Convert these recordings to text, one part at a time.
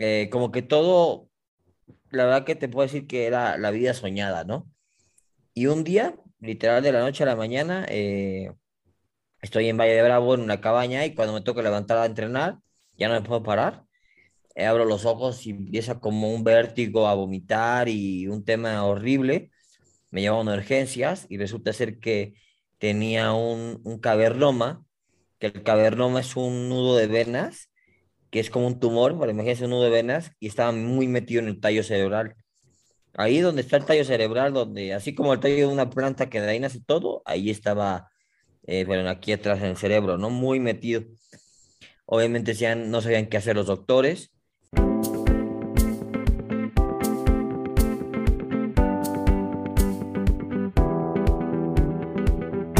eh, como que todo, la verdad que te puedo decir que era la vida soñada, ¿no? Y un día, literal de la noche a la mañana, eh, estoy en Valle de Bravo en una cabaña y cuando me toca levantar a entrenar, ya no me puedo parar. Eh, abro los ojos y empieza como un vértigo a vomitar y un tema horrible. Me llevan a urgencias y resulta ser que tenía un, un cavernoma, que el cavernoma es un nudo de venas, que es como un tumor, bueno, imagínense un nudo de venas, y estaba muy metido en el tallo cerebral. Ahí donde está el tallo cerebral, donde así como el tallo de una planta que de ahí todo, ahí estaba, eh, bueno, aquí atrás en el cerebro, ¿no? Muy metido. Obviamente no sabían qué hacer los doctores.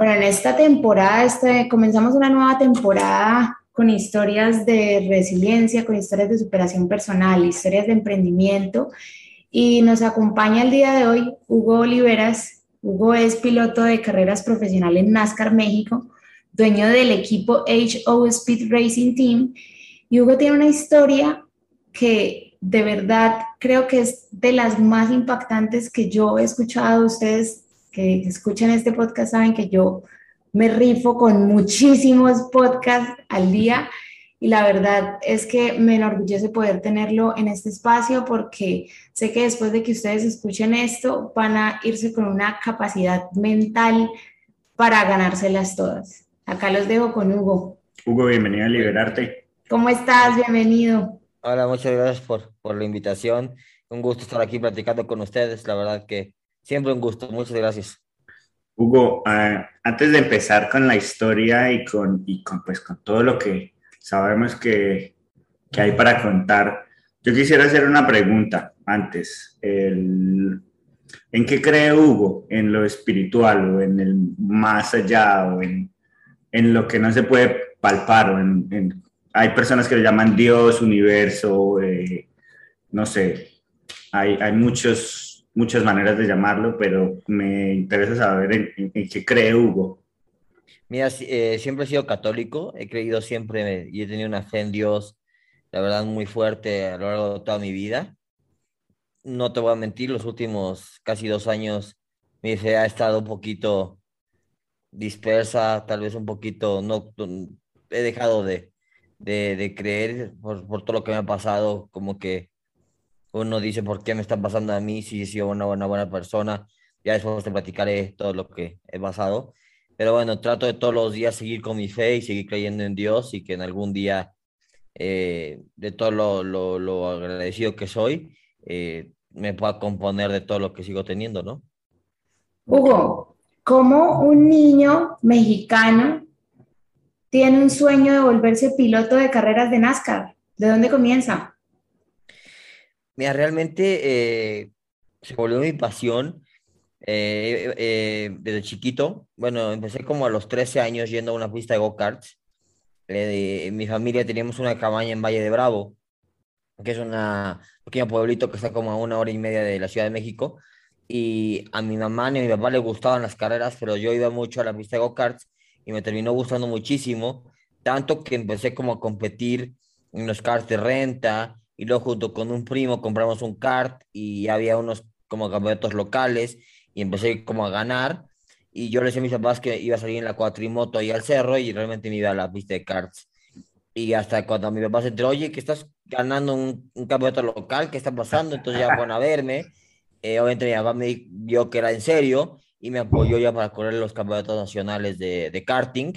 Bueno, en esta temporada, este, comenzamos una nueva temporada con historias de resiliencia, con historias de superación personal, historias de emprendimiento. Y nos acompaña el día de hoy Hugo Oliveras. Hugo es piloto de carreras profesional en NASCAR México, dueño del equipo HO Speed Racing Team. Y Hugo tiene una historia que de verdad creo que es de las más impactantes que yo he escuchado. Ustedes que escuchan este podcast saben que yo me rifo con muchísimos podcasts al día y la verdad es que me enorgullece poder tenerlo en este espacio porque sé que después de que ustedes escuchen esto van a irse con una capacidad mental para ganárselas todas. Acá los dejo con Hugo. Hugo, bienvenido a Liberarte. ¿Cómo estás? Bienvenido. Hola, muchas gracias por, por la invitación. Un gusto estar aquí platicando con ustedes. La verdad que siempre un gusto. Muchas gracias. Hugo, ah, antes de empezar con la historia y con, y con, pues, con todo lo que sabemos que, que hay para contar, yo quisiera hacer una pregunta antes. El- ¿en qué cree Hugo? ¿En lo espiritual o en el más allá o en, en lo que no se puede palpar? O en, en- hay personas que le llaman Dios, universo, eh, no sé, hay, hay muchos, muchas maneras de llamarlo, pero me interesa saber en, en- en qué cree Hugo. Mira, eh, siempre he sido católico, he creído siempre y he tenido una fe en Dios, la verdad, muy fuerte a lo largo de toda mi vida. No te voy a mentir, los últimos casi dos años mi fe ha estado un poquito dispersa, tal vez un poquito, no- he dejado de, de, de creer por, por todo lo que me ha pasado, como que uno dice, ¿por qué me está pasando a mí si he sido una buena, buena persona? Ya después te platicaré todo lo que he pasado. Pero bueno, trato de todos los días seguir con mi fe y seguir creyendo en Dios y que en algún día, eh, de todo lo, lo, lo agradecido que soy, eh, me pueda componer de todo lo que sigo teniendo, ¿no? Hugo, ¿cómo un niño mexicano tiene un sueño de volverse piloto de carreras de NASCAR? ¿De dónde comienza? Mira, realmente eh, se volvió mi pasión eh, eh, desde chiquito. Bueno, empecé como a los 13 años yendo a una pista de go-karts. Eh, mi familia teníamos una cabaña en Valle de Bravo, que es una- un pequeño pueblito que está como a una hora y media de la Ciudad de México. Y a mi mamá ni a mi papá les gustaban las carreras, pero yo iba mucho a la pista de go-karts y me terminó gustando muchísimo, tanto que empecé como a competir en los karts de renta y luego junto con un primo compramos un kart y había unos como campeonatos locales y empecé como a ganar y yo le decía a mis papás que iba a salir en la cuatrimoto ahí al cerro y realmente me iba a la pista de karts. Y hasta cuando mi papá se enteró, oye, que estás ganando un, un campeonato local, ¿qué está pasando? Entonces ya fueron a verme. Eh, obviamente mi papá me vio que era en serio y me apoyó ya para correr los campeonatos nacionales de, de karting.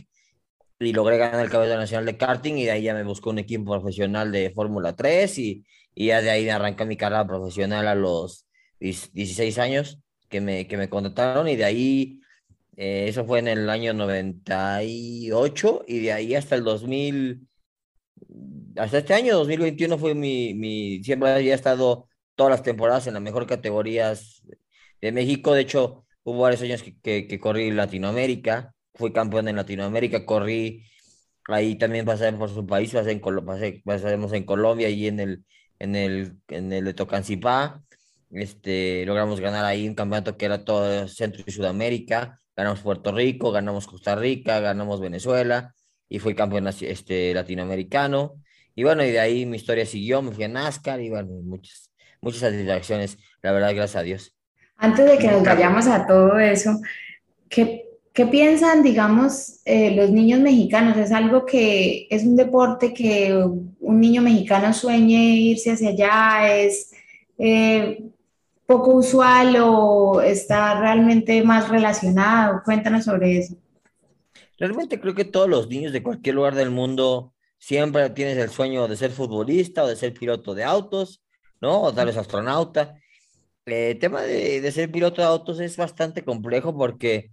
Y logré ganar el campeonato nacional de karting y de ahí ya me buscó un equipo profesional de Fórmula 3 y, y ya de ahí me arranqué mi carrera profesional a los 10 16 años que me, que me contrataron y de ahí, eh, eso fue en el año 98 y de ahí hasta el 2000, hasta este año, 2021, fue mi, mi, siempre había estado todas las temporadas en las mejores categorías de México. De hecho, hubo varios años que, que, que corrí Latinoamérica, fui campeón en Latinoamérica, corrí ahí también pasé por su país, pasé en, pasé, pasamos en Colombia y en el, en el, en el de Tocancipá. Este, logramos ganar ahí un campeonato que era todo Centro y Sudamérica, ganamos Puerto Rico, ganamos Costa Rica, ganamos Venezuela y fui campeón este, latinoamericano. Y bueno, y de ahí mi historia siguió, me fui a NASCAR y bueno, muchas, muchas satisfacciones, la verdad, gracias a Dios. Antes de que nos vayamos a todo eso, ¿qué, qué piensan, digamos, eh, los niños mexicanos? ¿Es algo que es un deporte que un niño mexicano sueñe irse hacia allá? ¿Es eh, poco usual o está realmente más relacionado? Cuéntanos sobre eso. Realmente creo que todos los niños de cualquier lugar del mundo siempre tienes el sueño de ser futbolista o de ser piloto de autos, ¿no? O tal vez astronauta. Eh, el tema de, ser piloto de autos es bastante complejo porque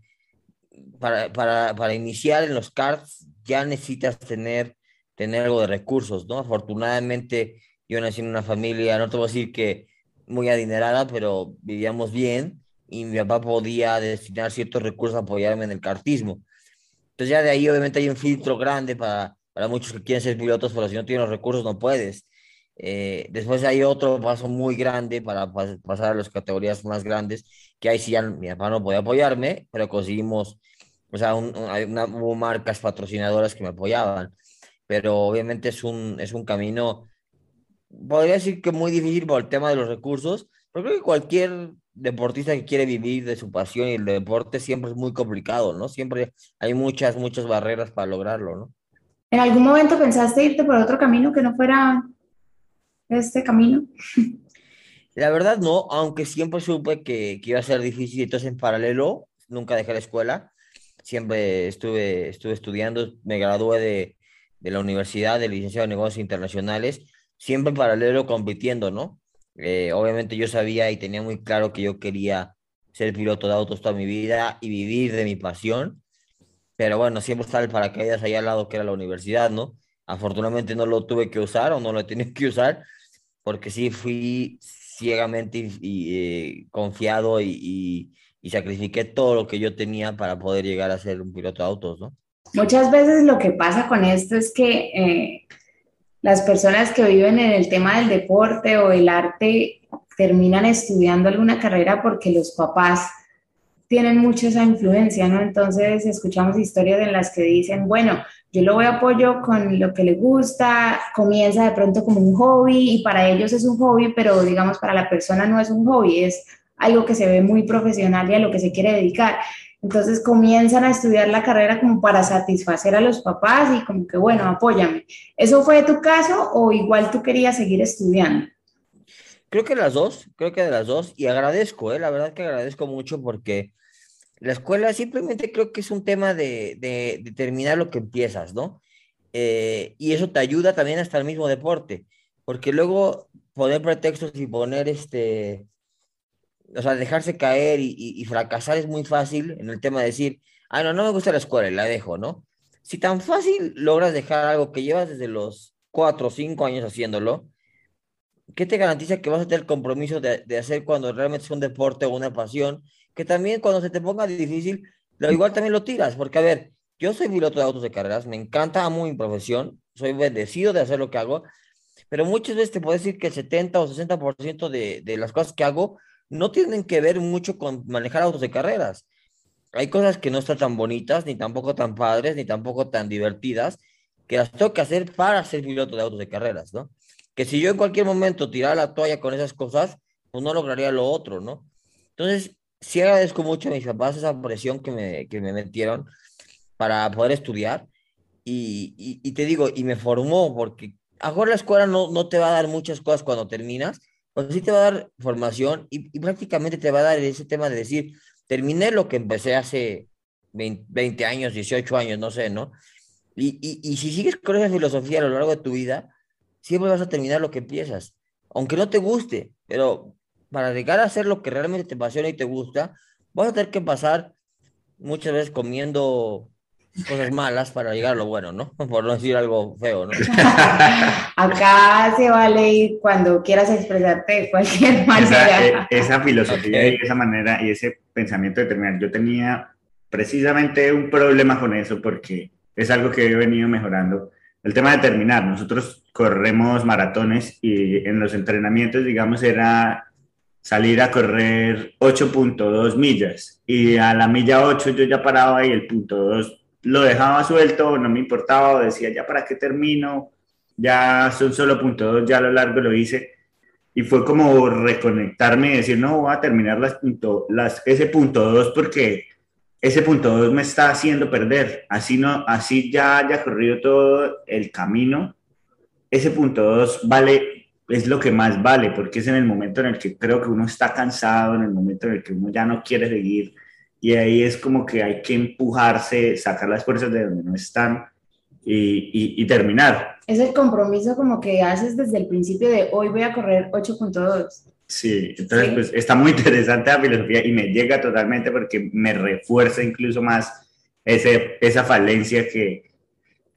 para, para, iniciar en los karts ya necesitas tener, tener algo de recursos, ¿no? Afortunadamente yo nací en una familia, no te voy a decir que muy adinerada, pero vivíamos bien y mi papá podía destinar ciertos recursos a apoyarme en el kartismo. Entonces ya de ahí obviamente hay un filtro grande para, para muchos que quieren ser pilotos, pero si no tienes los recursos no puedes. Eh, después hay otro paso muy grande para pasar a las categorías más grandes, que ahí sí ya mi papá no podía apoyarme, pero conseguimos, o sea, hubo marcas patrocinadoras que me apoyaban, pero obviamente es un, es un camino, podría decir que muy difícil por el tema de los recursos, pero creo que cualquier deportista que quiere vivir de su pasión y el deporte siempre es muy complicado, ¿no? Siempre hay muchas, muchas barreras para lograrlo, ¿no? ¿En algún momento pensaste irte por otro camino que no fuera este camino? La verdad no, aunque siempre supe que, que iba a ser difícil, entonces en paralelo nunca dejé la escuela, siempre estuve, estuve estudiando, me gradué de, de la universidad de licenciado en negocios internacionales, siempre en paralelo compitiendo, ¿no? Eh, obviamente yo sabía y tenía muy claro que yo quería ser piloto de autos toda mi vida y vivir de mi pasión, pero bueno, siempre está el paracaídas ahí al lado que era la universidad, ¿no? Afortunadamente no lo tuve que usar o no lo tenido que usar, porque sí fui ciegamente y, eh, confiado y, sacrifiqué todo lo que yo tenía para poder llegar a ser un piloto de autos, ¿no? Muchas veces lo que pasa con esto es que eh, las personas que viven en el tema del deporte o el arte terminan estudiando alguna carrera porque los papás tienen mucho esa influencia, ¿no? Entonces escuchamos historias en las que dicen, bueno, yo lo voy a apoyo con lo que le gusta, comienza de pronto como un hobby y para ellos es un hobby, pero digamos para la persona no es un hobby, es algo que se ve muy profesional y a lo que se quiere dedicar. Entonces comienzan a estudiar la carrera como para satisfacer a los papás y como que, bueno, apóyame. ¿Eso fue tu caso o igual tú querías seguir estudiando? Creo que las dos, creo que de las dos, y agradezco, ¿eh? la verdad que agradezco mucho porque la escuela simplemente creo que es un tema de, de, terminar lo que empiezas, ¿no? Eh, y eso te ayuda también hasta el mismo deporte, porque luego poner pretextos y poner este, o sea, dejarse caer y, fracasar es muy fácil en el tema de decir, ah, no, no me gusta la escuela y la dejo, ¿no? Si tan fácil logras dejar algo que llevas desde los cuatro o cinco años haciéndolo, ¿qué te garantiza que vas a tener el compromiso de, hacer cuando realmente es un deporte o una pasión? Que también cuando se te ponga difícil, lo igual también lo tiras, porque a ver, yo soy piloto de autos de carreras, me encanta, amo mi profesión, soy bendecido de hacer lo que hago, pero muchas veces te puedo decir que el 70 o 60% de, de las cosas que hago no tienen que ver mucho con manejar autos de carreras. Hay cosas que no están tan bonitas, ni tampoco tan padres, ni tampoco tan divertidas, que las tengo que hacer para ser piloto de autos de carreras, ¿no? Que si yo en cualquier momento tirara la toalla con esas cosas, pues no lograría lo otro, ¿no? Entonces, sí agradezco mucho a mis papás esa presión que me, que me metieron para poder estudiar. Y, y, te digo, y me formó, porque ahora la escuela no, no te va a dar muchas cosas cuando terminas, pues sí te va a dar formación y, prácticamente te va a dar ese tema de decir, terminé lo que empecé hace 20, años, 18 años, no sé, ¿no? Y, y, si sigues con esa filosofía a lo largo de tu vida, siempre vas a terminar lo que empiezas, aunque no te guste, pero para llegar a hacer lo que realmente te apasiona y te gusta, vas a tener que pasar muchas veces comiendo cosas malas para llegar a lo bueno, ¿no? Por no decir algo feo, ¿no? Acá se vale ir cuando quieras expresarte de cualquier manera. Esa, e, esa filosofía y esa manera y ese pensamiento de terminar. Yo tenía precisamente un problema con eso porque es algo que he venido mejorando. El tema de terminar. Nosotros corremos maratones y en los entrenamientos, digamos, era salir a correr 8.2 millas y a la milla 8 yo ya paraba y el punto 2 lo dejaba suelto, no me importaba, decía ya para qué termino, ya son solo punto 2, ya a lo largo lo hice y fue como reconectarme y decir no voy a terminar las punto, las, ese punto 2 porque ese punto 2 me está haciendo perder, así no, así ya haya corrido todo el camino, ese punto 2 vale es lo que más vale, porque es en el momento en el que creo que uno está cansado, en el momento en el que uno ya no quiere seguir, y ahí es como que hay que empujarse, sacar las fuerzas de donde no están y, y, terminar. Es el compromiso como que haces desde el principio de hoy voy a correr 8.2. Sí, entonces pues está muy interesante la filosofía y me llega totalmente porque me refuerza incluso más ese, esa falencia que,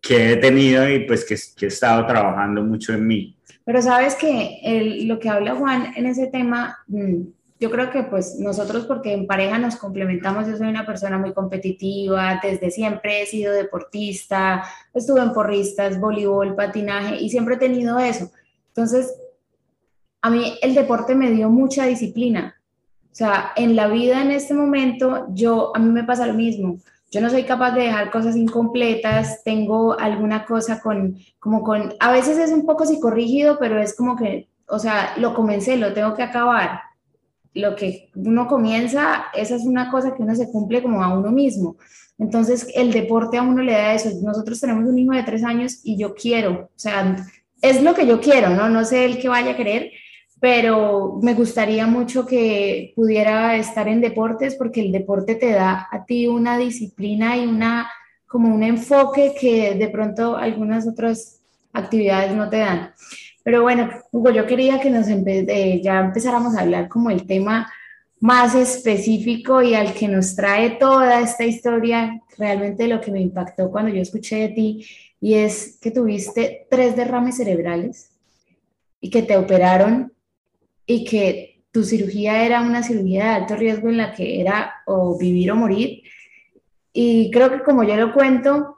que he tenido y pues que, que he estado trabajando mucho en mí. Pero sabes que el, lo que habla Juan en ese tema, mm, yo creo que pues nosotros porque en pareja nos complementamos, yo soy una persona muy competitiva, desde siempre he sido deportista, estuve en porristas, voleibol, patinaje y siempre he tenido eso. Entonces, a mí el deporte me dio mucha disciplina. O sea, en la vida en este momento, yo, a mí me pasa lo mismo yo no soy capaz de dejar cosas incompletas, tengo alguna cosa con, como con, a veces es un poco psicorrígido, pero es como que, o sea, lo comencé, lo tengo que acabar. Lo que uno comienza, esa es una cosa que uno se cumple como a uno mismo. Entonces, el deporte a uno le da eso. Nosotros tenemos un hijo de tres años y yo quiero, o sea, es lo que yo quiero, ¿no? No sé el que vaya a querer, pero me gustaría mucho que pudiera estar en deportes porque el deporte te da a ti una disciplina y una como un enfoque que de pronto algunas otras actividades no te dan. Pero bueno, Hugo, yo quería que nos eh, ya empezáramos a hablar como el tema más específico y al que nos trae toda esta historia, realmente lo que me impactó cuando yo escuché de ti, y es que tuviste tres derrames cerebrales y que te operaron y que tu cirugía era una cirugía de alto riesgo en la que era o vivir o morir. Y creo que como yo lo cuento,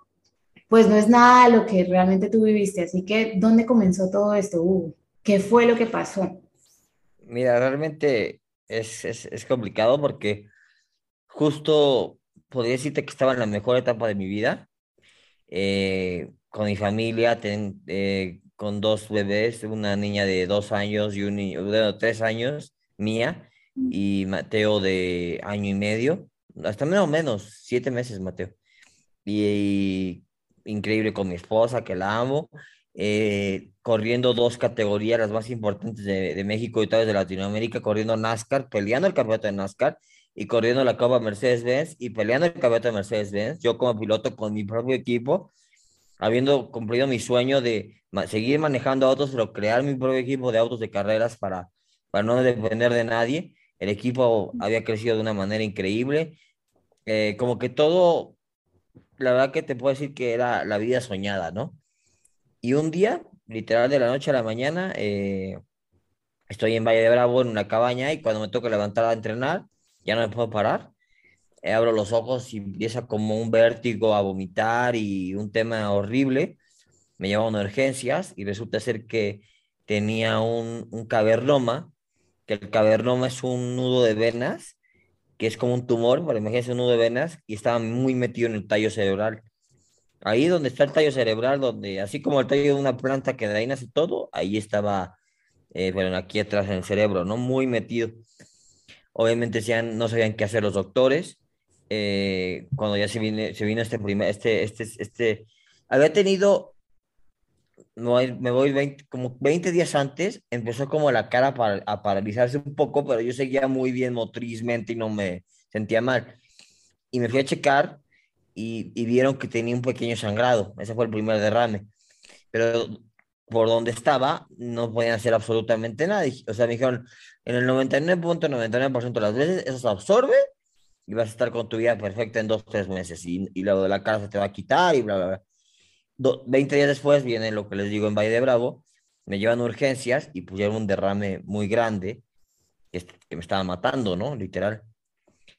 pues no es nada lo que realmente tú viviste. Así que, ¿dónde comenzó todo esto, Hugo? ¿Qué fue lo que pasó? Mira, realmente es, es, es complicado porque justo podría decirte que estaba en la mejor etapa de mi vida, eh, con mi familia, ten, eh, con dos bebés, una niña de dos años y un niño de tres años, mía, y Mateo de año y medio, hasta menos menos, siete meses Mateo. Y, increíble con mi esposa, que la amo, eh, corriendo dos categorías, las más importantes de, de México y tal de Latinoamérica, corriendo NASCAR, peleando el campeonato de NASCAR y corriendo la Copa Mercedes-Benz y peleando el campeonato de Mercedes-Benz, yo como piloto con mi propio equipo habiendo cumplido mi sueño de seguir manejando autos, pero crear mi propio equipo de autos de carreras para, para no depender de nadie. El equipo había crecido de una manera increíble. Eh, como que todo, la verdad que te puedo decir que era la vida soñada, ¿no? Y un día, literal de la noche a la mañana, eh, estoy en Valle de Bravo en una cabaña y cuando me toca levantar a entrenar, ya no me puedo parar eh, abro los ojos y empieza como un vértigo a vomitar y un tema horrible. Me llevaron a urgencias y resulta ser que tenía un, un cavernoma, que el cavernoma es un nudo de venas, que es como un tumor, para imagínense un nudo de venas, y estaba muy metido en el tallo cerebral. Ahí donde está el tallo cerebral, donde así como el tallo de una planta que de ahí nace todo, ahí estaba, eh, bueno, aquí atrás en el cerebro, ¿no? Muy metido. Obviamente no sabían qué hacer los doctores, eh, cuando ya se, viene, se vino este primer, este, este, este, había tenido, no, me voy 20, como 20 días antes, empezó como la cara para, a paralizarse un poco, pero yo seguía muy bien motrizmente y no me sentía mal. Y me fui a checar y, y vieron que tenía un pequeño sangrado, ese fue el primer derrame, pero por donde estaba no podían hacer absolutamente nada, o sea, me dijeron, en el 99.99% de las veces eso se absorbe y vas a estar con tu vida perfecta en dos, tres meses y, y lo de la cara se te va a quitar y bla, bla, bla. 20 días después viene lo que les digo en Valle de Bravo, me llevan urgencias y pusieron un derrame muy grande que, que me estaba matando, ¿no? Literal.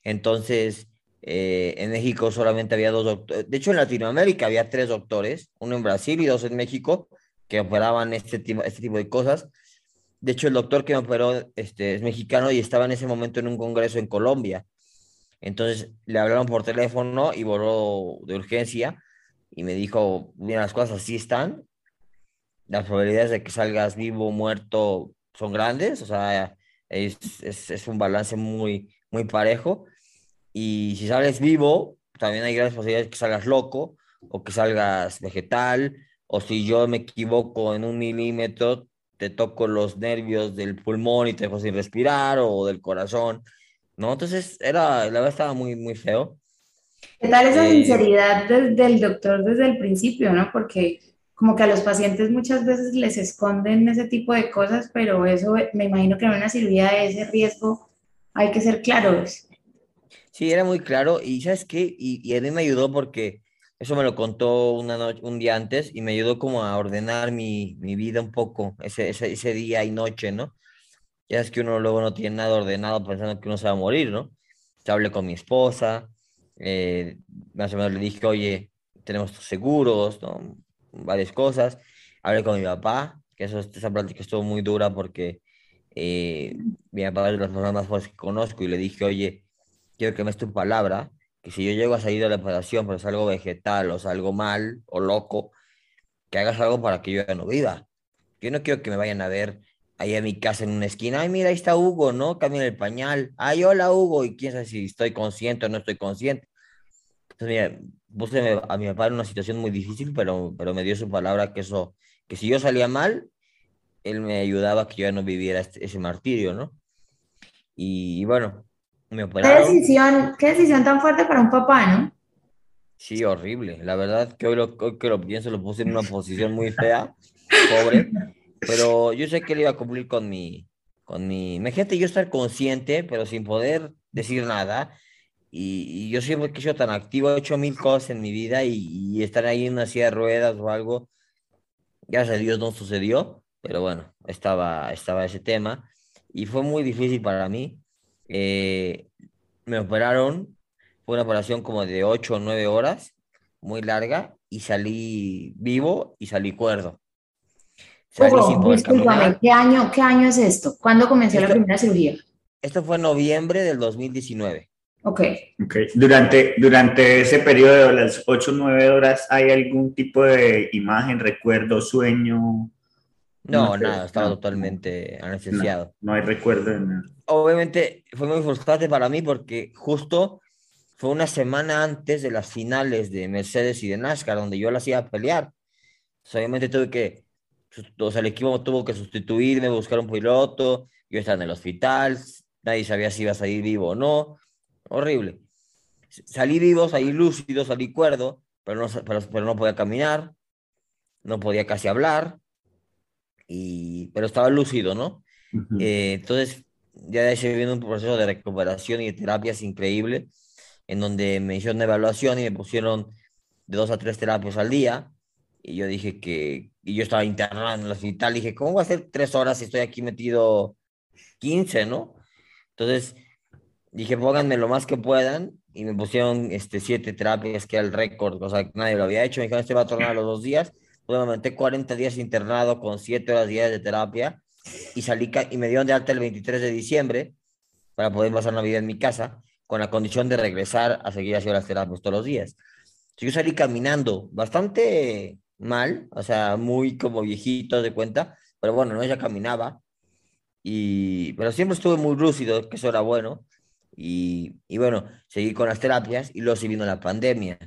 Entonces, eh, en México solamente había dos doctores, de hecho en Latinoamérica había tres doctores, uno en Brasil y dos en México, que operaban este tipo, este tipo de cosas. De hecho, el doctor que me operó este, es mexicano y estaba en ese momento en un congreso en Colombia. Entonces le hablaron por teléfono y voló de urgencia y me dijo, mira, las cosas así están, las probabilidades de que salgas vivo o muerto son grandes, o sea, es, es, un balance muy, muy parejo. Y si sales vivo, también hay grandes posibilidades de que salgas loco o que salgas vegetal, o si yo me equivoco en un milímetro, te toco los nervios del pulmón y te dejo sin respirar, o del corazón, ¿no? Entonces, era, la verdad estaba muy, muy feo. ¿Qué tal esa eh, sinceridad del doctor desde el principio, no? Porque como que a los pacientes muchas veces les esconden ese tipo de cosas, pero eso me imagino que en una cirugía de ese riesgo hay que ser claros. Sí, era muy claro y ¿sabes qué? Y, y a mí me ayudó porque eso me lo contó una noche, un día antes y me ayudó como a ordenar mi, mi vida un poco, ese, ese, ese, día y noche, ¿no? Ya es que uno luego no tiene nada ordenado pensando que uno se va a morir, ¿no? Yo hablé con mi esposa, eh, más o menos le dije, oye, tenemos seguros, ¿no? varias cosas. Hablé con mi papá, que eso, esa plática estuvo muy dura porque eh, mi papá es de las personas más fuertes que conozco y le dije, oye, quiero que me des tu palabra, que si yo llego a salir de la operación, pero es algo vegetal o algo mal o loco, que hagas algo para que yo ya no viva. Yo no quiero que me vayan a ver ahí a mi casa en una esquina, ay, mira, ahí está Hugo, ¿no? Cambia el pañal, ay, hola Hugo, y quién sabe si estoy consciente o no estoy consciente. Entonces, mira, puse a mi papá en una situación muy difícil, pero, pero me dio su palabra que eso, que si yo salía mal, él me ayudaba a que yo ya no viviera este, ese martirio, ¿no? Y, bueno, me operaron. ¿Qué decisión, qué decisión tan fuerte para un papá, ¿no? Sí, horrible. La verdad que hoy, lo, que lo pienso lo puse en una posición muy fea, pobre, pero yo sé que él iba a cumplir con mi, con mi... Imagínate yo estar consciente, pero sin poder decir nada, y, yo siempre que he sido tan activo, he hecho mil cosas en mi vida y, estar ahí en una silla de ruedas o algo, gracias a Dios no sucedió, pero bueno, estaba, estaba ese tema y fue muy difícil para mí. Eh, me operaron, fue una operación como de 8 o 9 horas, muy larga, y salí vivo y salí cuerdo. ¿Qué año, ¿qué año es esto? ¿Cuándo comenzó la primera cirugía? Esto fue en noviembre del 2019. Ok. okay. Durante, durante ese periodo de las 8 o 9 horas, ¿hay algún tipo de imagen, recuerdo, sueño? No, nada, estaba totalmente anestesiado. No, hay recuerdo de nada. Obviamente fue muy frustrante para mí porque justo fue una semana antes de las finales de Mercedes y de NASCAR, donde yo las iba a pelear. obviamente tuve que, o sea, el equipo tuvo que sustituirme, buscar un piloto, yo estaba en el hospital, nadie sabía si iba a salir vivo o no horrible. Salí vivo, salí lúcido, salí cuerdo, pero no, pero, no podía caminar, no podía casi hablar, y, pero estaba lúcido, ¿no? Eh, entonces, ya se viene un proceso de recuperación y de terapias increíble, en donde me hicieron una evaluación y me pusieron de dos a tres terapias al día, y yo dije que, y yo estaba internado en el hospital, dije, ¿cómo voy a hacer tres horas si estoy aquí metido 15, ¿no? Entonces, dije, pónganme lo más que puedan, y me pusieron este, siete terapias, que era el récord, o sea, nadie lo había hecho, me dijeron, este va a tornar los dos días, pues me metí 40 días internado con siete horas diarias de terapia, y salí, y me dieron de alta el 23 de diciembre, para poder pasar Navidad en mi casa, con la condición de regresar a seguir haciendo las terapias todos los días. Yo salí caminando bastante mal, o sea, muy como viejito de cuenta, pero bueno, no, ya caminaba, y, pero siempre estuve muy lúcido, que eso era bueno, y, y, bueno, seguí con las terapias y luego se vino la pandemia.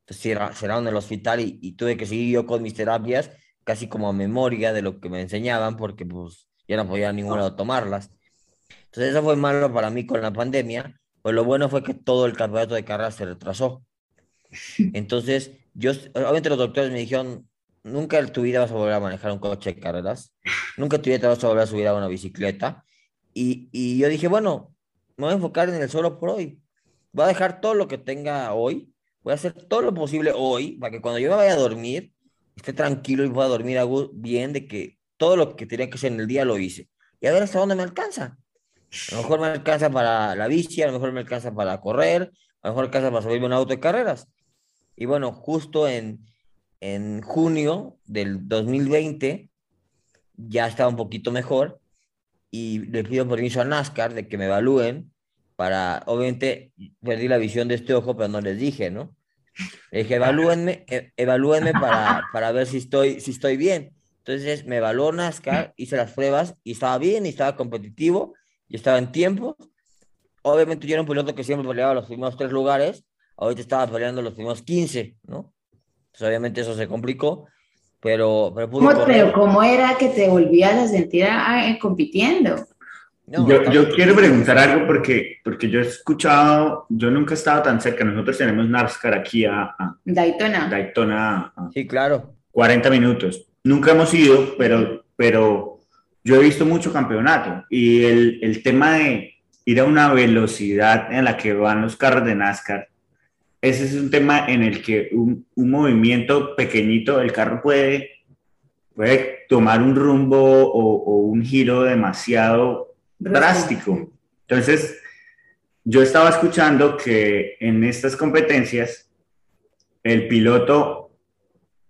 Entonces cerraron el hospital y, y, tuve que seguir yo con mis terapias casi como a memoria de lo que me enseñaban porque pues ya no podía ningún lado tomarlas. Entonces eso fue malo para mí con la pandemia, pues lo bueno fue que todo el campeonato de carrera se retrasó. Entonces, yo, obviamente los doctores me dijeron, nunca en tu vida vas a volver a manejar un coche de carreras, nunca en tu vida te vas a volver a subir a una bicicleta. Y, y yo dije, bueno, me voy a enfocar en el solo por hoy. voy a dejar todo lo que tenga hoy, voy a hacer todo lo posible hoy para que cuando yo me vaya a dormir, esté tranquilo y pueda dormir bien de que todo lo que tenía que hacer en el día lo hice. Y a ver hasta dónde me alcanza. A lo mejor me alcanza para la bici, a lo mejor me alcanza para correr, a lo mejor me alcanza para subirme un auto de carreras. Y bueno, justo en, en junio del 2020 ya estaba un poquito mejor y le pido permiso a NASCAR de que me evalúen para, obviamente, perdí la visión de este ojo, pero no les dije, ¿no? Le dije, evalúenme, e, evalúenme para, para ver si estoy, si estoy bien. Entonces me evaluó NASCAR, hice las pruebas y estaba bien y estaba competitivo y estaba en tiempo. Obviamente yo era un piloto que siempre peleaba los primeros tres lugares, ahorita estaba peleando los primeros 15, ¿no? Pues obviamente eso se complicó, pero, pero Pero ¿cómo era que te volvías a sentir compitiendo? yo, yo quiero preguntar algo porque, porque yo he escuchado, yo nunca he estado tan cerca, nosotros tenemos NASCAR aquí a, Daytona. Daytona. sí, claro. 40 minutos. Nunca hemos ido, pero, pero yo he visto mucho campeonato y el, el tema de ir a una velocidad en la que van los carros de NASCAR ese es un tema en el que un, un movimiento pequeñito del carro puede, puede tomar un rumbo o, o un giro demasiado drástico. Entonces, yo estaba escuchando que en estas competencias el piloto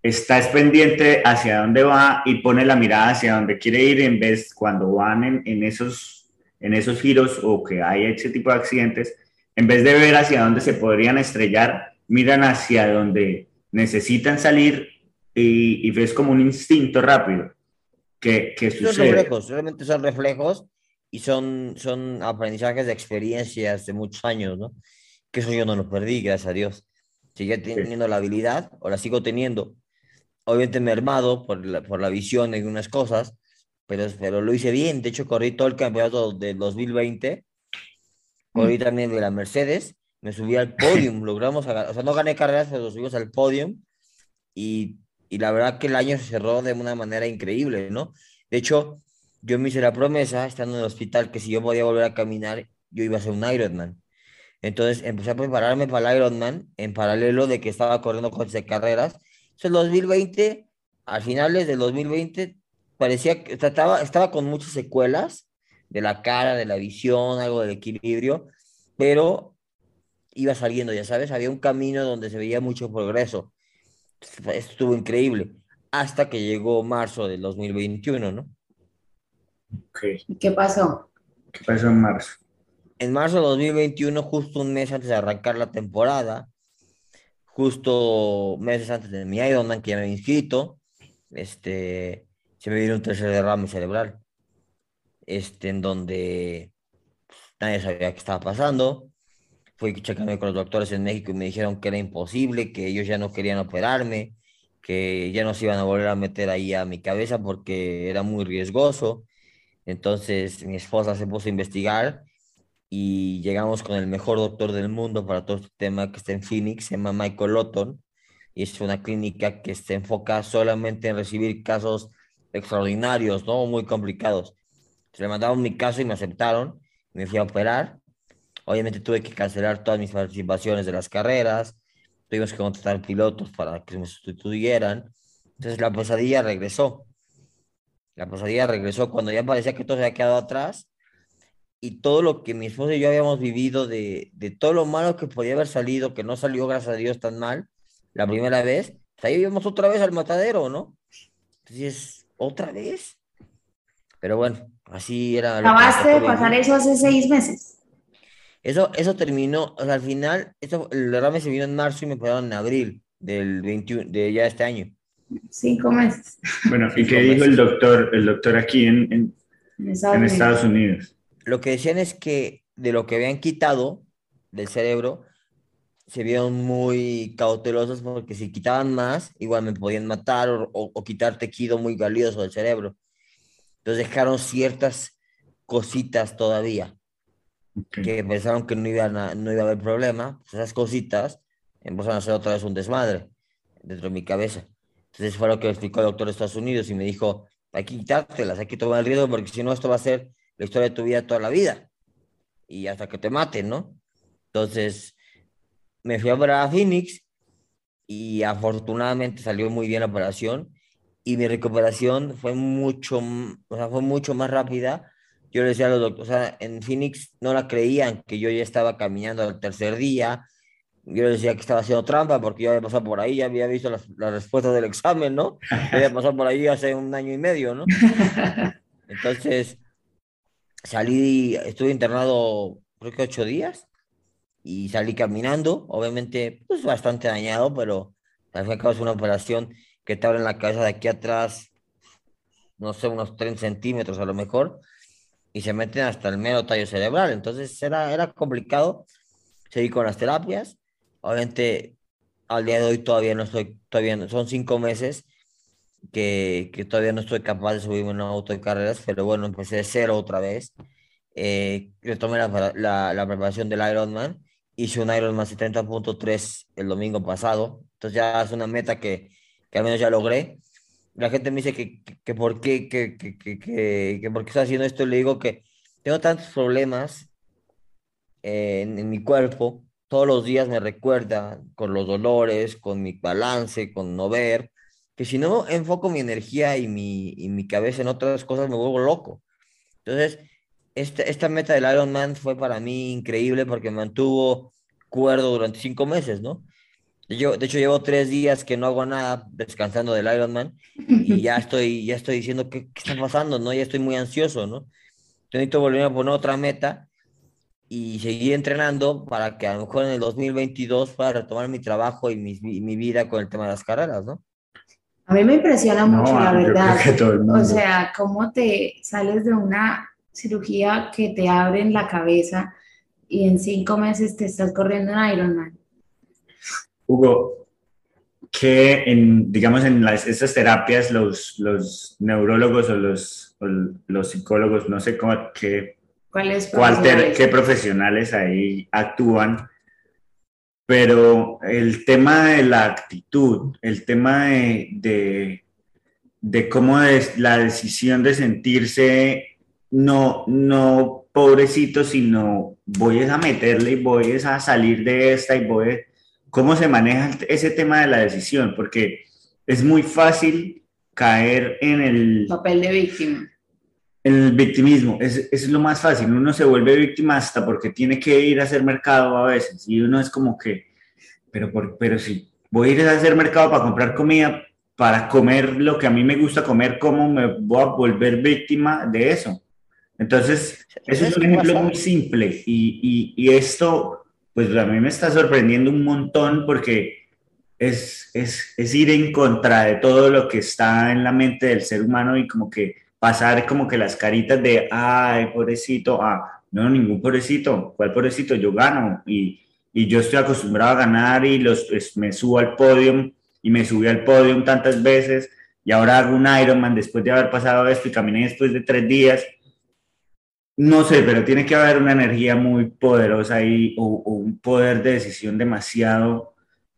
está pendiente hacia dónde va y pone la mirada hacia dónde quiere ir en vez cuando van en, en esos, en esos giros o que hay ese tipo de accidentes, en vez de ver hacia dónde se podrían estrellar, miran hacia donde necesitan salir y, ves como un instinto rápido que, que sucede. Son reflejos, realmente son reflejos y son, son aprendizajes de experiencias de muchos años, ¿no? Que eso yo no lo perdí, gracias a Dios. Sigue teniendo la habilidad, o la sigo teniendo. Obviamente mermado por la, por la visión de algunas cosas, pero, pero lo hice bien. De hecho, corrí todo el campeonato del 2020 corrí también de la Mercedes, me subí al podium, logramos, o sea, no gané carreras, pero subimos al podium y, y, la verdad que el año se cerró de una manera increíble, ¿no? De hecho, yo me hice la promesa, estando en el hospital, que si yo podía volver a caminar, yo iba a ser un Ironman. Entonces empecé a prepararme para el Ironman en paralelo de que estaba corriendo coches de carreras. Entonces, el 2020, al finales del 2020, parecía que estaba, estaba con muchas secuelas, de la cara, de la visión, algo del equilibrio, pero iba saliendo, ya sabes, había un camino donde se veía mucho progreso. Estuvo increíble, hasta que llegó marzo del 2021, ¿no? Okay. ¿Qué pasó? ¿Qué pasó en marzo? En marzo de 2021, justo un mes antes de arrancar la temporada, justo meses antes de mi Ironman que ya me había inscrito, este, se me vino un tercer derrame cerebral este, en donde pues, nadie sabía qué estaba pasando. Fui checando con los doctores en México y me dijeron que era imposible, que ellos ya no querían operarme, que ya no se iban a volver a meter ahí a mi cabeza porque era muy riesgoso. Entonces mi esposa se puso a investigar y llegamos con el mejor doctor del mundo para todo este tema que está en Phoenix, se llama Michael Lotton, y es una clínica que se enfoca solamente en recibir casos extraordinarios, ¿no? Muy complicados. Se le mandaron mi caso y me aceptaron. Me fui a operar. Obviamente tuve que cancelar todas mis participaciones de las carreras. Tuvimos que contratar pilotos para que me sustituyeran. Entonces la pesadilla regresó. La pesadilla regresó cuando ya parecía que todo se había quedado atrás. Y todo lo que mi esposa y yo habíamos vivido de, de todo lo malo que podía haber salido, que no salió, gracias a Dios, tan mal, la primera vez, pues ahí íbamos otra vez al matadero, ¿no? Entonces, ¿otra vez? Pero bueno, Así era. ¿Acabaste de pasar eso hace seis meses? Eso, eso terminó, o sea, al final, eso, el derrame se vino en marzo y me pagaron en abril del 21, de ya este año. Cinco meses. Bueno, ¿y qué dijo el doctor, el doctor aquí en, en, Estados, Unidos. Lo que decían es que de lo que habían quitado del cerebro, se vieron muy cautelosos porque si quitaban más, igual me podían matar o, o, o quitar tejido muy valioso del cerebro. Entonces dejaron ciertas cositas todavía que pensaron que no, iban a, no iba a haber problema. Pues esas cositas empezaron a hacer otra vez un desmadre dentro de mi cabeza. Entonces fue lo que explicó el doctor de Estados Unidos y me dijo, hay que quitártelas, hay que tomar el riesgo porque si no esto va a ser la historia de tu vida toda la vida y hasta que te maten, ¿no? Entonces, me fui a ver a Phoenix y afortunadamente salió muy bien la operación y mi recuperación fue mucho, o sea, fue mucho más rápida. Yo le decía a los doctores, o sea, en Phoenix no la creían que yo ya estaba caminando al tercer día. Yo les decía que estaba haciendo trampa porque yo había pasado por ahí, ya había visto las, las respuestas del examen, ¿no? había pasado por ahí hace un año y medio, ¿no? Entonces, salí, estuve internado creo que ocho días y salí caminando, obviamente, pues bastante dañado, pero al fin y al cabo es una operación que te abren la cabeza de aquí atrás, no sé, unos 30 centímetros a lo mejor, y se meten hasta el mero tallo cerebral. Entonces era, era complicado seguir con las terapias. Obviamente, al día de hoy todavía no estoy, todavía son cinco meses que, que todavía no estoy capaz de subirme en un auto de carreras, pero bueno, empecé de cero otra vez. Eh, retomé la, la, la preparación del Ironman hice un Ironman 70.3 el domingo pasado, entonces ya es una meta que, que al menos ya logré. La gente me dice que, que, por qué, que, que, que, que, por qué estoy haciendo esto, le digo que tengo tantos problemas en, en, mi cuerpo, todos los días me recuerda con los dolores, con mi balance, con no ver, que si no enfoco mi energía y mi, y mi cabeza en otras cosas me vuelvo loco. Entonces, esta, esta meta del Ironman fue para mí increíble porque me mantuvo cuerdo durante cinco meses, ¿no? Yo, de hecho, llevo tres días que no hago nada descansando del Ironman y ya estoy, ya estoy diciendo qué, qué está pasando, ¿no? Ya estoy muy ansioso, ¿no? necesito volver a poner otra meta y seguir entrenando para que a lo mejor en el 2022 pueda retomar mi trabajo y mi, mi vida con el tema de las carreras, ¿no? A mí me impresiona mucho, la verdad. O sea, cómo te sales de una cirugía que te abren la cabeza y en cinco meses te estás corriendo un Ironman. Hugo, que en, digamos, en las, estas terapias los, los neurólogos o los, los psicólogos, no sé cómo, qué, profesionales? qué profesionales ahí actúan, pero el tema de la actitud, el tema de, de, de cómo es la decisión de sentirse no, no pobrecito, sino voy a meterle y voy a salir de esta y voy a... ¿Cómo se maneja ese tema de la decisión? Porque es muy fácil caer en el... Papel de víctima. En el victimismo, es, es lo más fácil. Uno se vuelve víctima hasta porque tiene que ir a hacer mercado a veces y uno es como que, pero, por, pero si voy a ir a hacer mercado para comprar comida, para comer lo que a mí me gusta comer, ¿cómo me voy a volver víctima de eso? Entonces, ese es un ejemplo muy simple y, y, y, esto, pues a mí me está sorprendiendo un montón porque es, es, es, ir en contra de todo lo que está en la mente del ser humano y como que pasar como que las caritas de, ay, pobrecito, ah, no, ningún pobrecito, ¿cuál pobrecito? Yo gano y, y yo estoy acostumbrado a ganar y los, me subo al podio y me subí al podio tantas veces y ahora hago un Ironman después de haber pasado esto y caminé después de tres días no sé, pero tiene que haber una energía muy poderosa ahí o, un poder de decisión demasiado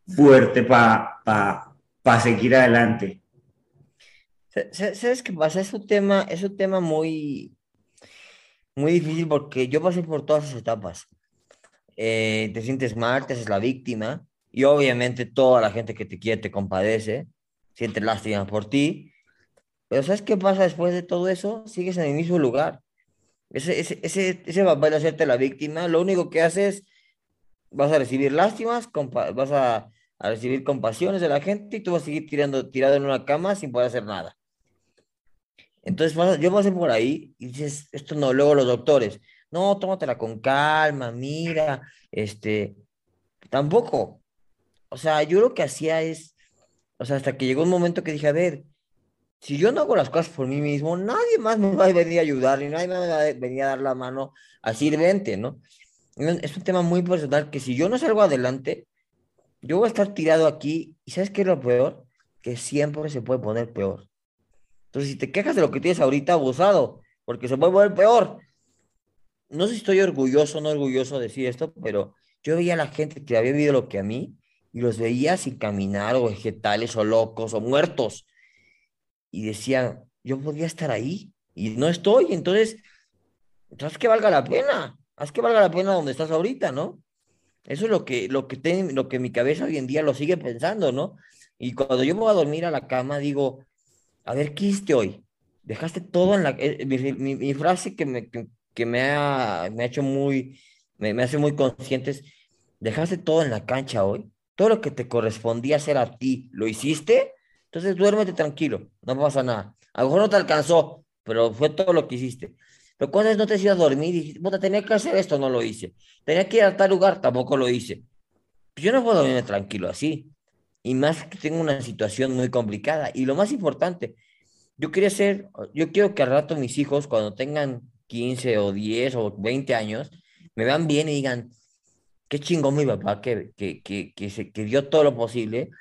fuerte para pa, seguir adelante. ¿Sabes qué pasa? Es un tema, es un tema muy, muy difícil porque yo pasé por todas esas etapas. Eh, te sientes mal, te haces la víctima y obviamente toda la gente que te quiere te compadece, siente lástima por ti. Pero ¿sabes qué pasa después de todo eso? Sigues en el mismo lugar ese, ese, ese, ese papel de hacerte la víctima, lo único que haces, vas a recibir lástimas, vas a, a, recibir compasiones de la gente y tú vas a seguir tirando, tirado en una cama sin poder hacer nada. Entonces yo pasé por ahí y dices, esto no, luego los doctores, no, tómatela con calma, mira, este, tampoco. O sea, yo lo que hacía es, o sea, hasta que llegó un momento que dije, a ver, si yo no hago las cosas por mí mismo, nadie más me va a venir a ayudar y nadie me va a venir a dar la mano así de vente, ¿no? Es un tema muy personal que si yo no salgo adelante, yo voy a estar tirado aquí y ¿sabes qué es lo peor? Que siempre se puede poner peor. Entonces, si te quejas de lo que tienes ahorita, abusado, porque se puede poner peor. No sé si estoy orgulloso o no orgulloso de decir esto, pero yo veía a la gente que había vivido lo que a mí y los veía sin caminar o vegetales o locos o muertos y decía, yo podía estar ahí y no estoy, entonces, haz que valga la pena, haz que valga la pena donde estás ahorita, ¿no? Eso es lo que, lo que, ten, lo que mi cabeza hoy en día lo sigue pensando, ¿no? Y cuando yo me voy a dormir a la cama, digo, a ver, ¿qué hiciste hoy? Dejaste todo en la... Eh, mi, mi, frase que me, que, me, ha, me ha hecho muy, me, me hace muy consciente dejaste todo en la cancha hoy, todo lo que te correspondía hacer a ti, ¿lo hiciste? Entonces duérmete tranquilo, no pasa nada. A lo mejor no te alcanzó, pero fue todo lo que hiciste. Pero cuando no te has a dormir y dijiste, tenía que hacer esto, no lo hice. Tenía que ir a tal lugar, tampoco lo hice. Yo no puedo dormir tranquilo así. Y más que tengo una situación muy complicada. Y lo más importante, yo quería ser, yo quiero que al rato mis hijos, cuando tengan 15 o 10 o 20 años, me vean bien y digan, qué chingón mi papá que, que, que, que, se, que dio todo lo posible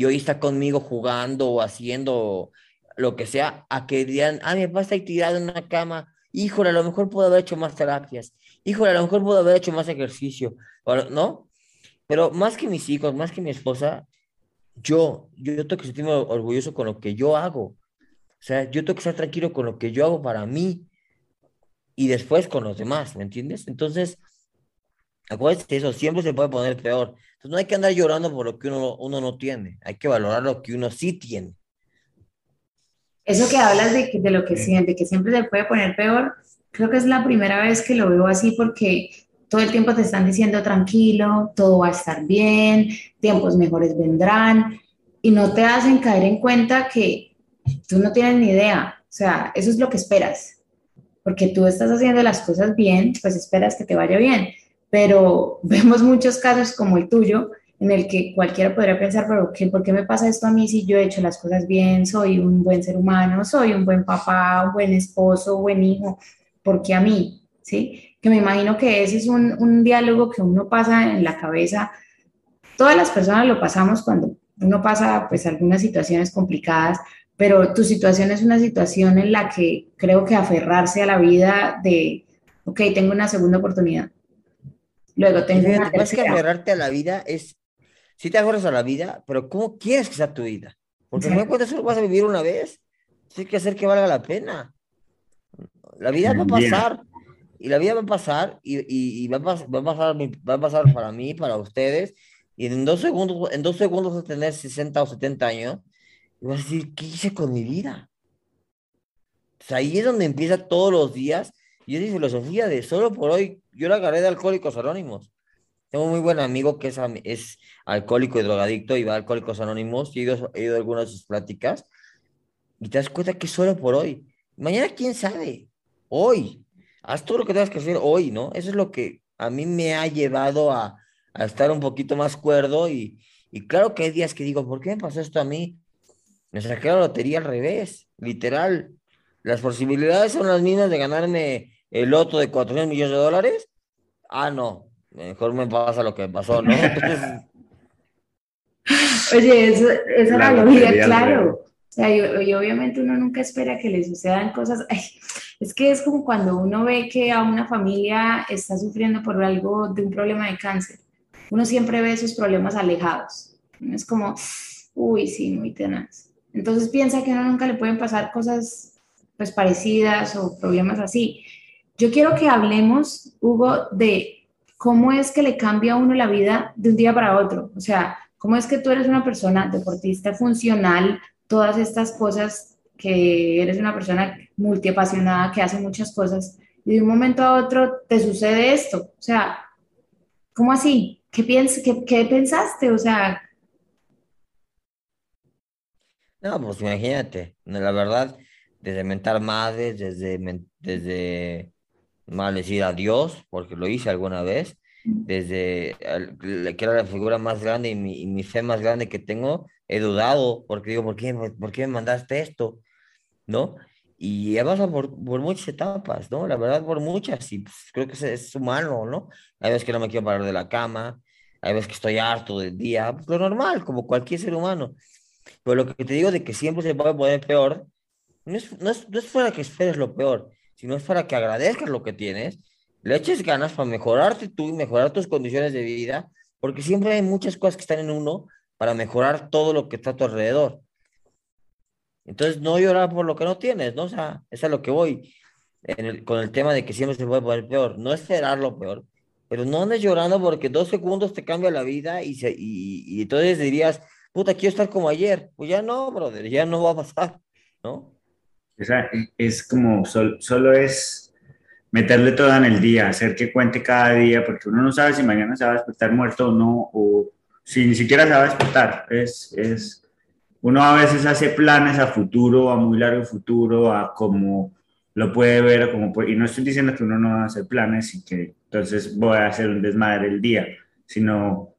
y hoy está conmigo jugando o haciendo lo que sea, a que digan, ah, mi papá está ahí tirado en una cama, híjole, a lo mejor puedo haber hecho más terapias, híjole, a lo mejor puedo haber hecho más ejercicio, ¿no? Pero más que mis hijos, más que mi esposa, yo, yo, yo tengo que sentirme orgulloso con lo que yo hago. O sea, yo tengo que estar tranquilo con lo que yo hago para mí y después con los demás, ¿me entiendes? Entonces, acuérdense eso, siempre se puede poner peor. Entonces, no hay que andar llorando por lo que uno, uno no tiene, hay que valorar lo que uno sí tiene. Eso que hablas de, de lo que siente, que siempre se puede poner peor, creo que es la primera vez que lo veo así porque todo el tiempo te están diciendo tranquilo, todo va a estar bien, tiempos mejores vendrán y no te hacen caer en cuenta que tú no tienes ni idea, o sea, eso es lo que esperas, porque tú estás haciendo las cosas bien, pues esperas que te vaya bien, pero vemos muchos casos como el tuyo en el que cualquiera podría pensar, pero ¿qué, ¿por qué me pasa esto a mí si yo he hecho las cosas bien, soy un buen ser humano, soy un buen papá, un buen esposo, buen hijo? ¿Por qué a mí? ¿Sí? Que me imagino que ese es un, un diálogo que uno pasa en la cabeza. Todas las personas lo pasamos cuando uno pasa pues algunas situaciones complicadas, pero tu situación es una situación en la que creo que aferrarse a la vida de, ok, tengo una segunda oportunidad. Luego tengo una Más que aferrarte a la vida es si te agarras a la vida, pero ¿cómo quieres que sea tu vida? Porque no cuenta solo vas a vivir una vez. Tienes que hacer que valga la pena. La vida va a pasar. Y la vida va a pasar y, va, a pasar, va a pasar para mí, para ustedes. Y en dos segundos, en dos segundos vas a tener 60 o 70 años. Y vas a decir, ¿qué hice con mi vida? ahí es donde empieza todos los días. Y es mi filosofía de solo por hoy. Yo la agarré de Alcohólicos Anónimos. Tengo un muy buen amigo que es, es alcohólico y drogadicto y va a Alcohólicos Anónimos. He ido, he ido a algunas de sus pláticas y te das cuenta que solo por hoy. Mañana, quién sabe. Hoy. Haz todo lo que tengas que hacer hoy, ¿no? Eso es lo que a mí me ha llevado a, a estar un poquito más cuerdo. Y, y claro que hay días que digo, ¿por qué me pasó esto a mí? Me saqué la lotería al revés, literal. Las posibilidades son las mismas de ganarme el loto de 4 mil millones de dólares. Ah, no, mejor me pasa lo que pasó, ¿no? Oye, eso, esa la analogía, claro. O sea, y, obviamente uno nunca espera que le sucedan cosas. es que es como cuando uno ve que a una familia está sufriendo por algo de un problema de cáncer. Uno siempre ve esos problemas alejados. es como, uy, sí, muy tenaz. Entonces piensa que a uno nunca le pueden pasar cosas pues parecidas o problemas así. Yo quiero que hablemos, Hugo, de ¿cómo es que le cambia a uno la vida de un día para otro? O sea, ¿cómo es que tú eres una persona deportista funcional, todas estas cosas, que eres una persona multiapasionada, que hace muchas cosas, y de un momento a otro te sucede esto? O sea, ¿cómo así? ¿Qué, piens qué, qué pensaste? O sea... No, pues imagínate, la verdad, desde mentar madres, desde, desde maldecir a Dios, porque lo hice alguna vez, desde que era la figura más grande y mi, fe más grande que tengo, he dudado, porque digo, ¿por qué, por qué me mandaste esto? ¿No? Y he pasado por, por, muchas etapas, ¿no? La verdad, por muchas, y pues, creo que es, humano, ¿no? Hay veces que no me quiero parar de la cama, hay veces que estoy harto del día, pues lo normal, como cualquier ser humano. Pero lo que te digo de que siempre se puede poner peor, no es, no es, no es para que esperes lo peor, sino es para que agradezcas lo que tienes, le eches ganas para mejorarte tú y mejorar tus condiciones de vida, porque siempre hay muchas cosas que están en uno para mejorar todo lo que está a tu alrededor. Entonces, no llorar por lo que no tienes, ¿no? O sea, es a lo que voy con el tema de que siempre se puede poner peor. No esperar lo peor, pero no andes llorando porque dos segundos te cambia la vida y, y entonces dirías, puta, quiero estar como ayer. Pues ya no, brother, ya no va a pasar, ¿no? O sea, es como, solo es meterle todo en el día, hacer que cuente cada día, porque uno no sabe si mañana se va a despertar muerto o no, o si ni siquiera se va a despertar. Es, es, uno a veces hace planes a futuro, a muy largo futuro, a cómo lo puede ver, como y no estoy diciendo que uno no va a hacer planes y que entonces voy a hacer un desmadre el día, sino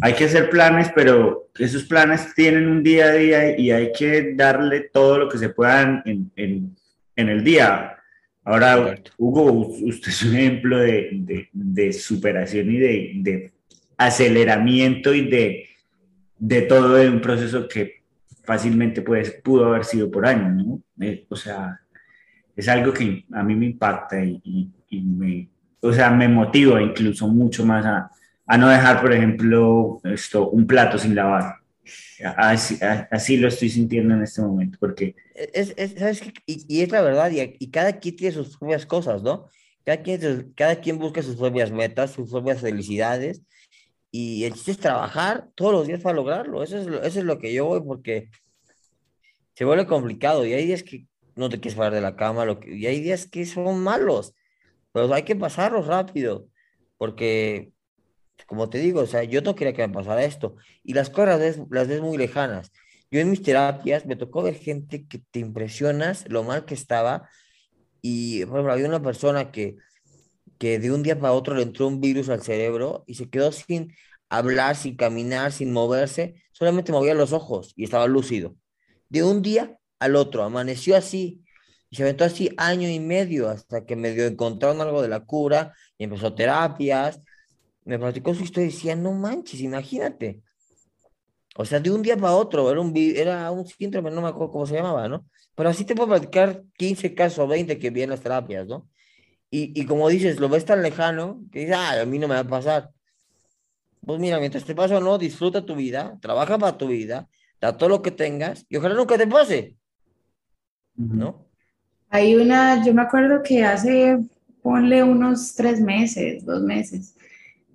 hay que hacer planes, pero esos planes tienen un día a día y hay que darle todo lo que se pueda en, en, en el día. Ahora, Hugo, usted es un ejemplo de, de, de superación y de, de, aceleramiento y de, de todo de un proceso que fácilmente puede, pudo haber sido por años, ¿no? Eh, o sea, es algo que a mí me impacta y, y me, o sea, me motiva incluso mucho más a, a no dejar, por ejemplo, esto, un plato sin lavar. Así, así, lo estoy sintiendo en este momento, porque... Es, es ¿sabes y, y, es la verdad, y, y, cada quien tiene sus propias cosas, ¿no? Cada quien, cada quien busca sus propias metas, sus propias felicidades, y el es trabajar todos los días para lograrlo. Eso es, lo, eso es lo que yo voy, porque se vuelve complicado, y hay días que no te quieres parar de la cama, lo que, y hay días que son malos, pero hay que pasarlos rápido, porque como te digo, o sea, yo no quería que me pasara esto. Y las cosas las ves, las ves muy lejanas. Yo en mis terapias me tocó ver gente que te impresionas lo mal que estaba. Y, por ejemplo, había una persona que, que de un día para otro le entró un virus al cerebro y se quedó sin hablar, sin caminar, sin moverse, solamente movía los ojos y estaba lúcido. De un día al otro, amaneció así y se aventó así año y medio hasta que medio encontraron algo de la cura y empezó terapias me platicó su historia y decía, no manches, imagínate. O sea, de un día para otro, era un, era un síndrome, no me acuerdo cómo se llamaba, ¿no? Pero así te puedo platicar 15 casos o 20 que vienen las terapias, ¿no? Y, y como dices, lo ves tan lejano que dices, ah, a mí no me va a pasar. Pues mira, mientras te pasa o no, disfruta tu vida, trabaja para tu vida, da todo lo que tengas y ojalá nunca te pase, ¿no? Hay una, yo me acuerdo que hace, ponle unos tres meses, dos meses,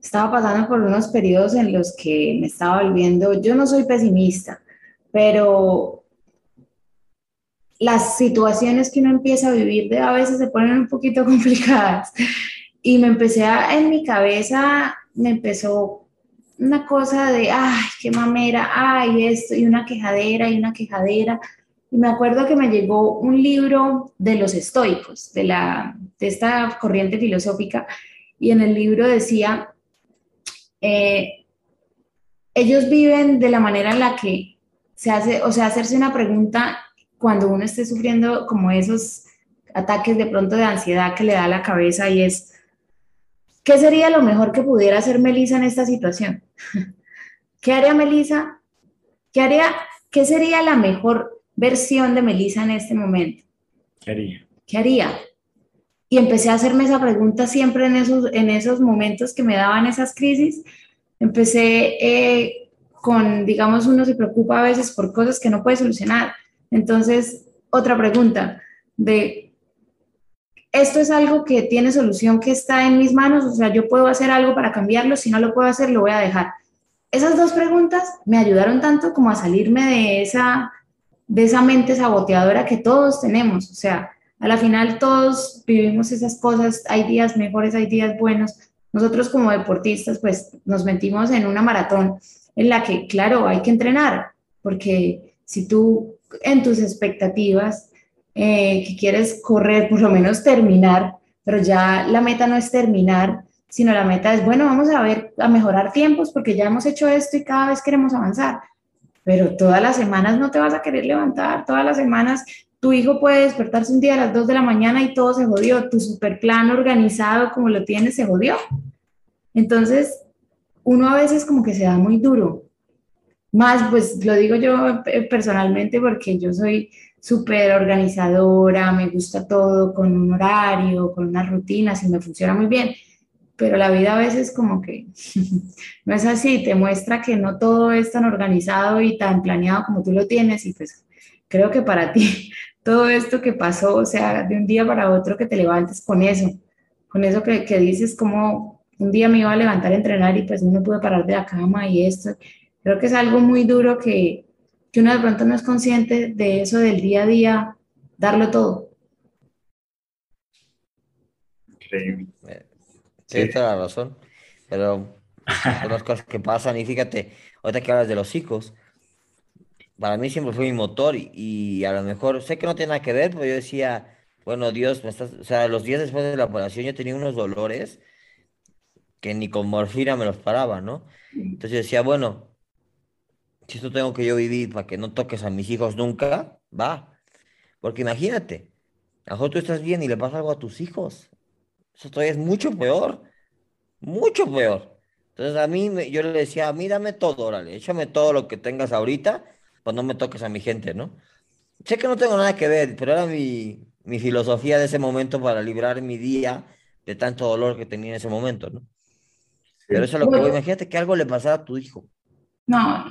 estaba pasando por unos periodos en los que me estaba volviendo, yo no soy pesimista, pero las situaciones que uno empieza a vivir a veces se ponen un poquito complicadas. Y me empecé a, en mi cabeza, me empezó una cosa de, ay, qué mamera, ay, esto, y una quejadera, y una quejadera. Y me acuerdo que me llegó un libro de los estoicos, de, la, de esta corriente filosófica, y en el libro decía eh, ellos viven de la manera en la que se hace, o sea, hacerse una pregunta cuando uno esté sufriendo como esos ataques de pronto de ansiedad que le da a la cabeza y es, ¿qué sería lo mejor que pudiera hacer Melissa en esta situación? ¿Qué haría Melissa? ¿Qué haría? ¿Qué sería la mejor versión de Melissa en este momento? ¿Qué haría? ¿Qué haría? Y empecé a hacerme esa pregunta siempre en esos, en esos momentos que me daban esas crisis. Empecé eh, con, digamos, uno se preocupa a veces por cosas que no puede solucionar. Entonces, otra pregunta de, ¿esto es algo que tiene solución que está en mis manos? O sea, yo puedo hacer algo para cambiarlo, si no lo puedo hacer, lo voy a dejar. Esas dos preguntas me ayudaron tanto como a salirme de esa, de esa mente saboteadora que todos tenemos. O sea, a la final todos vivimos esas cosas, hay días mejores, hay días buenos. Nosotros como deportistas pues nos metimos en una maratón en la que, claro, hay que entrenar, porque si tú en tus expectativas eh, que quieres correr, por lo menos terminar, pero ya la meta no es terminar, sino la meta es, bueno, vamos a ver, a mejorar tiempos porque ya hemos hecho esto y cada vez queremos avanzar. Pero todas las semanas no te vas a querer levantar, todas las semanas tu hijo puede despertarse un día a las 2 de la mañana y todo se jodió. Tu super plan organizado como lo tienes se jodió. Entonces, uno a veces como que se da muy duro. Más, pues lo digo yo eh, personalmente porque yo soy súper organizadora, me gusta todo con un horario, con unas rutinas y me funciona muy bien. Pero la vida a veces como que no es así, te muestra que no todo es tan organizado y tan planeado como tú lo tienes y pues creo que para ti todo esto que pasó, o sea, de un día para otro que te levantes con eso, con eso que, que dices, ¿cómo, un día me iba a levantar a entrenar y pues no me pude parar de la cama y esto. Creo que es algo muy duro que, que uno de pronto no es consciente de eso del día a día, darlo todo. Increíble. Tienes toda la razón, pero son las cosas que pasan y fíjate, ahorita que hablas de los hijos, para mí siempre fue mi motor y, a lo mejor sé que no tiene nada que ver, pero yo decía, bueno, Dios, me estás, o sea, los días después de la operación yo tenía unos dolores que ni con morfina me los paraba, ¿no? Entonces yo decía, bueno, si esto tengo que yo vivir para que no toques a mis hijos nunca, va. Porque imagínate, a lo mejor tú estás bien y le pasa algo a tus hijos. Eso todavía es mucho peor, mucho peor. Entonces a mí, yo le decía, a mí dame todo, órale, échame todo lo que tengas ahorita, pues no me toques a mi gente, ¿no? Sé que no tengo nada que ver, pero era mi, mi filosofía de ese momento para librar mi día de tanto dolor que tenía en ese momento, ¿no? Pero eso es lo que imagínate que algo le pasara a tu hijo. No.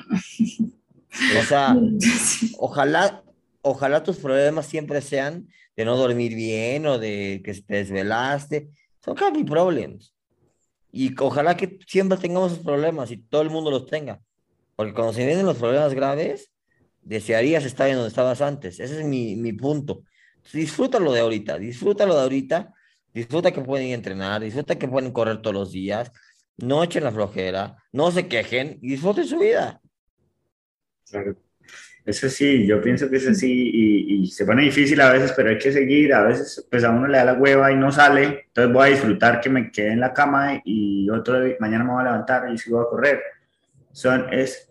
O sea, ojalá, ojalá tus problemas siempre sean de no dormir bien o de que te desvelaste. Son happy problems. Y ojalá que siempre tengamos esos problemas y todo el mundo los tenga. Porque cuando se vienen los problemas graves, desearías estar en donde estabas antes. Ese es mi, mi punto. disfrútalo de ahorita, disfrútalo de ahorita, disfruta que pueden entrenar, disfruta que pueden correr todos los días, no echen la flojera, no se quejen y disfruten su vida. Claro. Eso sí, yo pienso que es así y, se pone difícil a veces, pero hay que seguir. A veces, pues a uno le da la hueva y no sale. Entonces voy a disfrutar que me quede en la cama y otro mañana me voy a levantar y sigo a correr. Son, es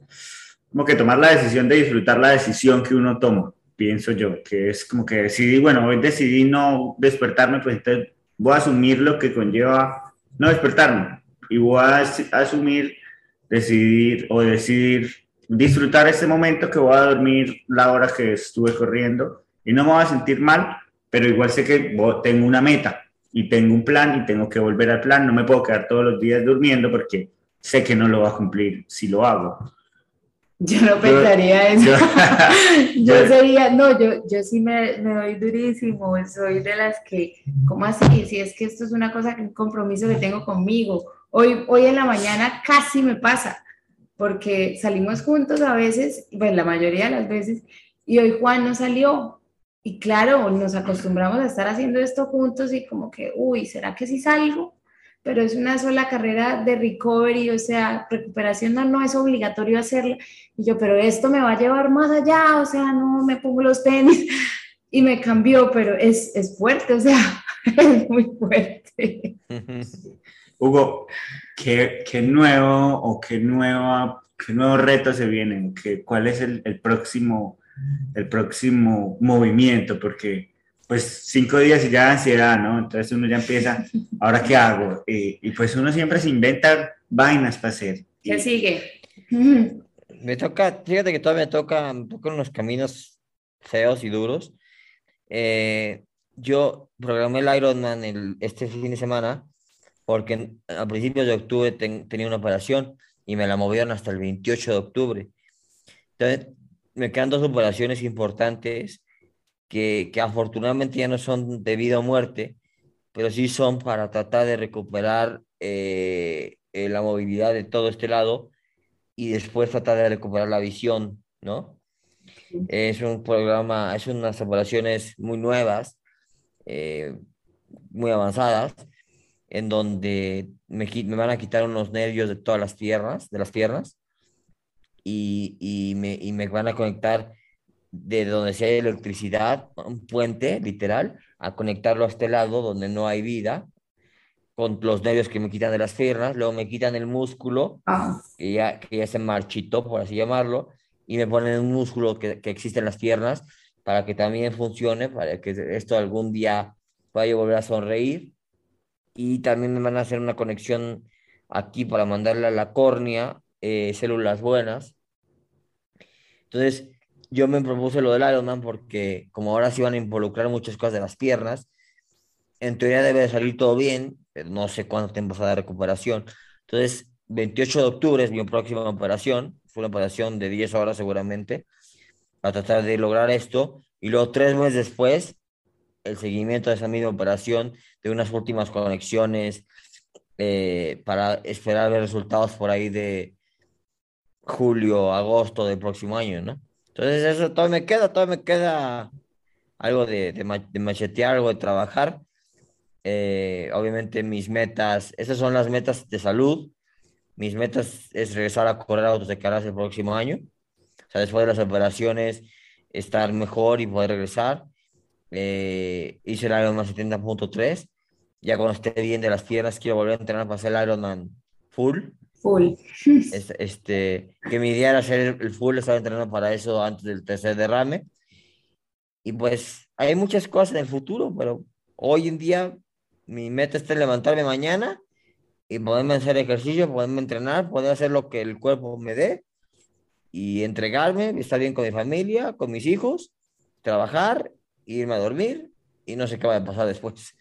como que tomar la decisión de disfrutar la decisión que uno toma, pienso yo, que es como que decidí, bueno, hoy decidí no despertarme, pues entonces voy a asumir lo que conlleva no despertarme y voy a asumir, decidir o decidir disfrutar ese momento que voy a dormir la hora que estuve corriendo y no me voy a sentir mal, pero igual sé que tengo una meta y tengo un plan y tengo que volver al plan, no me puedo quedar todos los días durmiendo porque sé que no lo va a cumplir si lo hago. Yo no pensaría eso. Yo, sería, no, yo, yo sí me, me, doy durísimo, soy de las que, ¿cómo así? Si es que esto es una cosa, un compromiso que tengo conmigo. Hoy, hoy en la mañana casi me pasa, porque salimos juntos a veces, pues la mayoría de las veces, y hoy Juan no salió. Y claro, nos acostumbramos a estar haciendo esto juntos y como que, uy, ¿será que sí salgo? Pero es una sola carrera de recovery, o sea, recuperación no, no es obligatorio hacerla. Y yo, pero esto me va a llevar más allá, o sea, no me pongo los tenis y me cambió, pero es, es fuerte, o sea, es muy fuerte. Hugo, ¿qué, qué nuevo o qué, nueva, qué nuevo reto se viene? ¿Qué, ¿Cuál es el, el, próximo, el próximo movimiento? Porque pues cinco días y ya ansiedad, ¿no? Entonces uno ya empieza, ¿ahora qué hago? Y, pues uno siempre se inventa vainas para hacer. ¿Qué sigue? Me toca, fíjate que todavía me toca, me tocan unos caminos feos y duros. Eh, yo programé el Ironman el, este fin de semana porque a principios de octubre tenía una operación y me la movieron hasta el 28 de octubre. Entonces, me quedan dos operaciones importantes que, afortunadamente ya no son de vida o muerte, pero sí son para tratar de recuperar eh, eh, la movilidad de todo este lado y después tratar de recuperar la visión, ¿no? Es un programa, es unas operaciones muy nuevas, eh, muy avanzadas, en donde me, me, van a quitar unos nervios de todas las piernas, de las piernas, y, y, me, y me van a conectar de donde si hay electricidad, un puente literal, a conectarlo a este lado donde no hay vida, con los nervios que me quitan de las piernas, luego me quitan el músculo, ah. que, ya, que ya se marchitó, por así llamarlo, y me ponen un músculo que, que existe en las piernas para que también funcione, para que esto algún día vaya a volver a sonreír. Y también me van a hacer una conexión aquí para mandarle a la córnea eh, células buenas. Entonces, yo me propuse lo del Ironman porque como ahora sí van a involucrar muchas cosas de las piernas, en teoría debe de salir todo bien, pero no sé cuánto tiempo va de recuperación. Entonces, 28 de octubre es mi próxima operación, fue una operación de 10 horas seguramente, a tratar de lograr esto, y luego tres meses después, el seguimiento de esa misma operación, de unas últimas conexiones, eh, para esperar ver resultados por ahí de julio, agosto del próximo año, ¿no? Entonces eso todo me queda, todo me queda algo de, de, machetear, algo de trabajar. Eh, obviamente mis metas, esas son las metas de salud. Mis metas es regresar a correr autos de carreras el próximo año. O sea, después de las operaciones, estar mejor y poder regresar. Eh, hice el Ironman 70.3. Ya cuando esté bien de las piernas, quiero volver a entrenar para hacer el Ironman full. Full. este, que mi idea era hacer el full, estaba entrenando para eso antes del tercer derrame. Y pues hay muchas cosas en el futuro, pero hoy en día mi meta está levantarme mañana y poderme hacer ejercicio, poderme entrenar, poder hacer lo que el cuerpo me dé y entregarme, estar bien con mi familia, con mis hijos, trabajar, irme a dormir y no sé qué va a pasar después.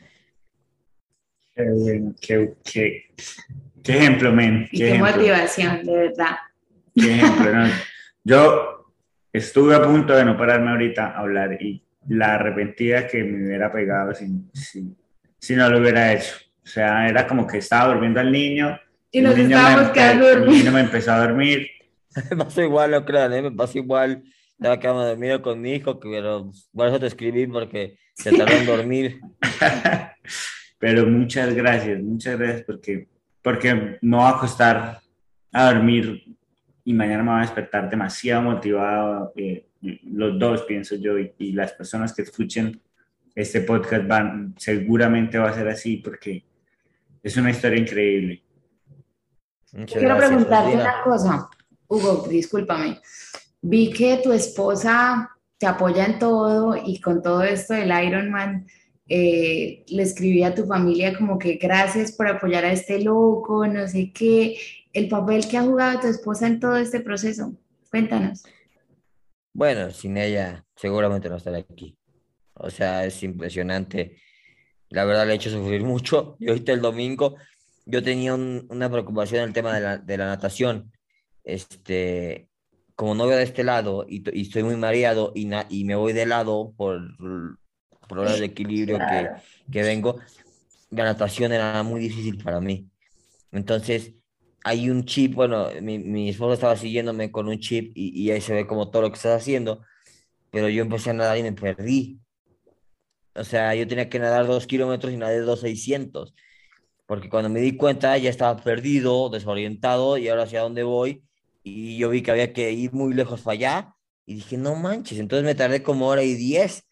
Qué bueno, qué, qué, qué ejemplo, men. Qué, motivación, de verdad. Qué ejemplo, ¿no? Yo estuve a punto de no pararme ahorita a hablar y la arrepentida que me hubiera pegado si, si, si no lo hubiera hecho. O sea, era como que estaba durmiendo al niño. Y nos estábamos quedando dormidos. El niño me empezó a dormir me pasó igual, no crean, ¿eh? me pasó igual. Estaba quedando dormido con mi hijo, pero por eso te escribí, porque se tardó en dormir. pero muchas gracias, muchas gracias, porque, porque me voy a acostar a dormir y mañana me voy a despertar demasiado motivado. Eh, los dos, pienso yo, y, y, las personas que escuchen este podcast van, seguramente va a ser así, porque es una historia increíble. Muchas Quiero preguntarte una cosa. Hugo, discúlpame, vi que tu esposa te apoya en todo y con todo esto del Ironman, eh, le escribí a tu familia como que gracias por apoyar a este loco, no sé qué, el papel que ha jugado tu esposa en todo este proceso. Cuéntanos. Bueno, sin ella seguramente no estaría aquí. O sea, es impresionante. La verdad le he hecho sufrir mucho. Y ahorita el domingo yo tenía una preocupación en el tema de la, de la natación este, como no veo de este lado y, y estoy muy mareado y, y, me voy de lado por problemas de equilibrio que, que vengo, la natación era muy difícil para mí. Entonces, hay un chip, bueno, mi, mi esposa estaba siguiéndome con un chip y, y, ahí se ve como todo lo que estás haciendo, pero yo empecé a nadar y me perdí. O sea, yo tenía que nadar dos kilómetros y nadé dos seiscientos, porque cuando me di cuenta ya estaba perdido, desorientado y ahora hacia dónde voy y yo vi que había que ir muy lejos para allá y dije, no manches, entonces me tardé como hora y diez,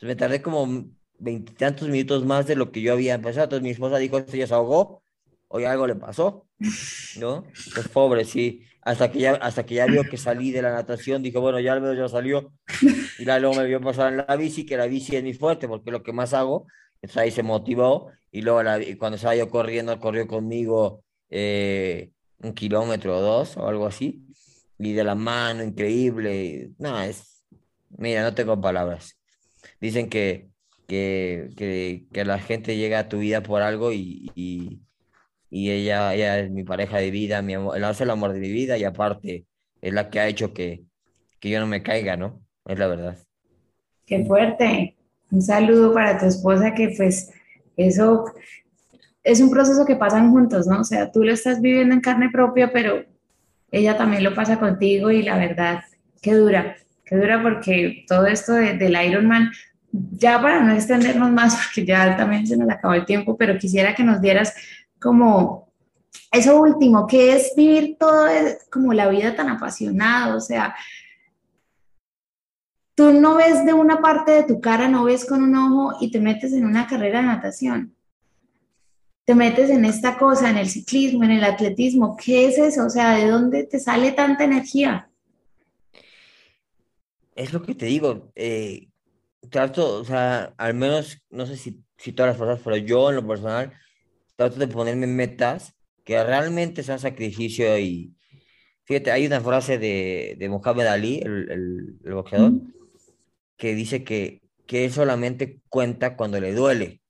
entonces me tardé como veintitantos minutos más de lo que yo había empezado, entonces mi esposa dijo, esto ya se ahogó, hoy algo le pasó, ¿no? Pues pobre, sí, hasta que ya, hasta que ya vio que salí de la natación, dijo, bueno, ya al ya salió, y luego me vio pasar en la bici, que la bici es mi fuerte, porque es lo que más hago, entonces ahí se motivó, y luego la, cuando estaba yo corriendo, corrió conmigo, eh, un kilómetro o dos o algo así, y de la mano, increíble. No, es, mira, no tengo palabras. Dicen que, que, que, que la gente llega a tu vida por algo y, y, y ella, ella es mi pareja de vida, mi amor, hace el amor de mi vida y aparte es la que ha hecho que, que yo no me caiga, ¿no? Es la verdad. Qué fuerte. Un saludo para tu esposa que pues eso es un proceso que pasan juntos, ¿no? O sea, tú lo estás viviendo en carne propia, pero ella también lo pasa contigo y la verdad, qué dura, qué dura porque todo esto de, del Ironman, ya para no extendernos más, porque ya también se nos acabó el tiempo, pero quisiera que nos dieras como eso último, que es vivir todo como la vida tan apasionada, o sea, tú no ves de una parte de tu cara, no ves con un ojo y te metes en una carrera de natación te metes en esta cosa, en el ciclismo, en el atletismo. ¿Qué es eso? O sea, ¿de dónde te sale tanta energía? Es lo que te digo. Eh, trato, o sea, al menos, no sé si, si todas las personas, pero yo en lo personal, trato de ponerme metas que realmente sean sacrificio y, fíjate, hay una frase de, de Mohamed Ali, el, el, boxeador, que dice que, que solamente cuenta cuando le duele,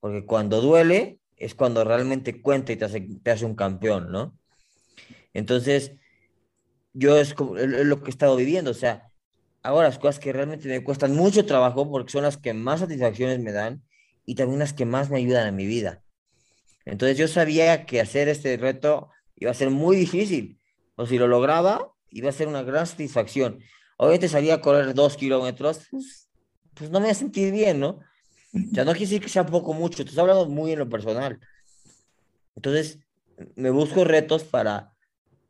porque cuando duele, es cuando realmente cuenta y te hace, te hace un campeón, ¿no? Entonces, yo es, como, es lo que he estado viviendo, o sea, ahora las cosas que realmente me cuestan mucho trabajo porque son las que más satisfacciones me dan y también las que más me ayudan en mi vida. Entonces yo sabía que hacer este reto iba a ser muy difícil, o si lo lograba, iba a ser una gran satisfacción. Obviamente salía a correr dos kilómetros, pues, pues no me iba a sentir bien, ¿no? Ya no quiere decir que sea poco mucho, estás hablando muy en lo personal. Entonces, me busco retos para,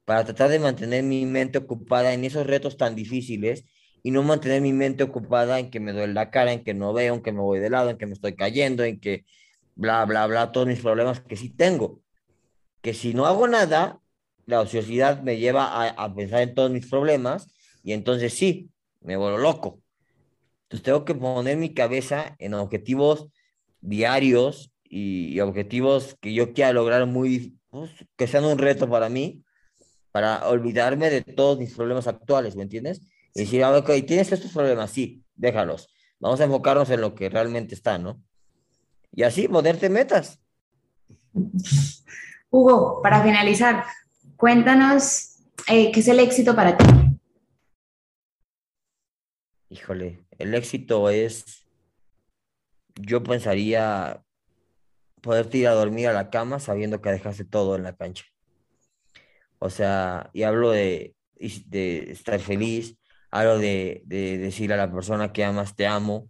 para tratar de mantener mi mente ocupada en esos retos tan difíciles y no mantener mi mente ocupada en que me duele la cara, en que no veo, en que me voy de lado, en que me estoy cayendo, en que bla, bla, bla, todos mis problemas que sí tengo. Que si no hago nada, la ociosidad me lleva a, a pensar en todos mis problemas y entonces sí, me vuelvo loco. Entonces tengo que poner mi cabeza en objetivos diarios y, objetivos que yo quiera lograr muy, pues, que sean un reto para mí, para olvidarme de todos mis problemas actuales, ¿me entiendes? Y decir, ah, ok, tienes estos problemas, sí, déjalos. Vamos a enfocarnos en lo que realmente está, ¿no? Y así, ponerte metas. Hugo, para finalizar, cuéntanos eh, qué es el éxito para ti. Híjole, el éxito es, yo pensaría poderte ir a dormir a la cama sabiendo que dejaste todo en la cancha. O sea, y hablo de, de estar feliz, hablo de, de decir a la persona que amas, te amo,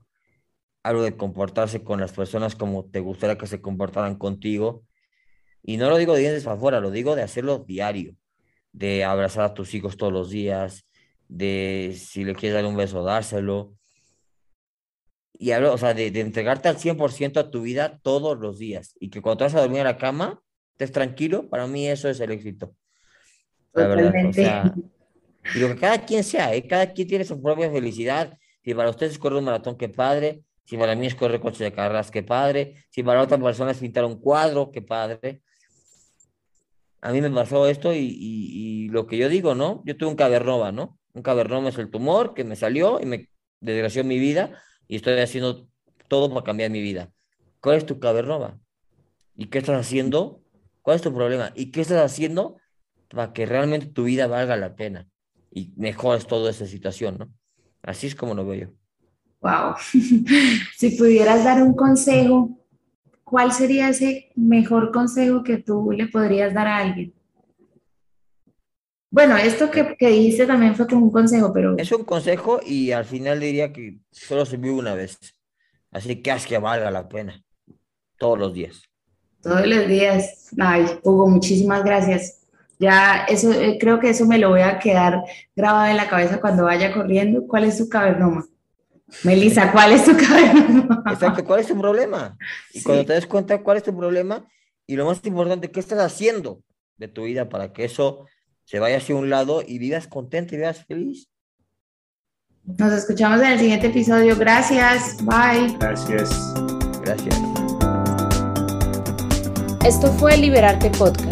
hablo de comportarse con las personas como te gustaría que se comportaran contigo. Y no lo digo de dientes para afuera, lo digo de hacerlo diario, de abrazar a tus hijos todos los días, de si le quieres dar un beso, dárselo. Y hablo, o sea, de, entregarte al 100% a tu vida todos los días. Y que cuando te vas a dormir a la cama, estés tranquilo, para mí eso es el éxito. Verdad, o sea, y lo que cada quien sea, ¿eh? cada quien tiene su propia felicidad. Si para ustedes correr un maratón, qué padre. Si para mí es correr coche de carreras, qué padre. Si para otra persona es pintar un cuadro, qué padre. A mí me pasó esto y, y, lo que yo digo, ¿no? Yo tuve un cavernova, ¿no? Un cavernoma es el tumor que me salió y me desgració mi vida y estoy haciendo todo para cambiar mi vida. ¿Cuál es tu cavernoma? ¿Y qué estás haciendo? ¿Cuál es tu problema? ¿Y qué estás haciendo para que realmente tu vida valga la pena y mejores toda esa situación, ¿no? Así es como lo veo yo. Wow. si pudieras dar un consejo, ¿cuál sería ese mejor consejo que tú le podrías dar a alguien? Bueno, esto que, que, dijiste también fue como un consejo, pero... Es un consejo y al final diría que solo se vive una vez. Así que haz que valga la pena. Todos los días. Todos los días. Ay, Hugo, muchísimas gracias. Ya eso, eh, creo que eso me lo voy a quedar grabado en la cabeza cuando vaya corriendo. ¿Cuál es su cavernoma? Melissa, ¿cuál es tu cavernoma? Exacto, ¿cuál es tu problema? Y cuando te des cuenta cuál es tu problema y lo más importante, ¿qué estás haciendo de tu vida para que eso se vaya hacia un lado y vivas contento y vivas feliz? Nos escuchamos en el siguiente episodio. Gracias. Bye. Gracias. Gracias. Esto fue Liberarte Podcast.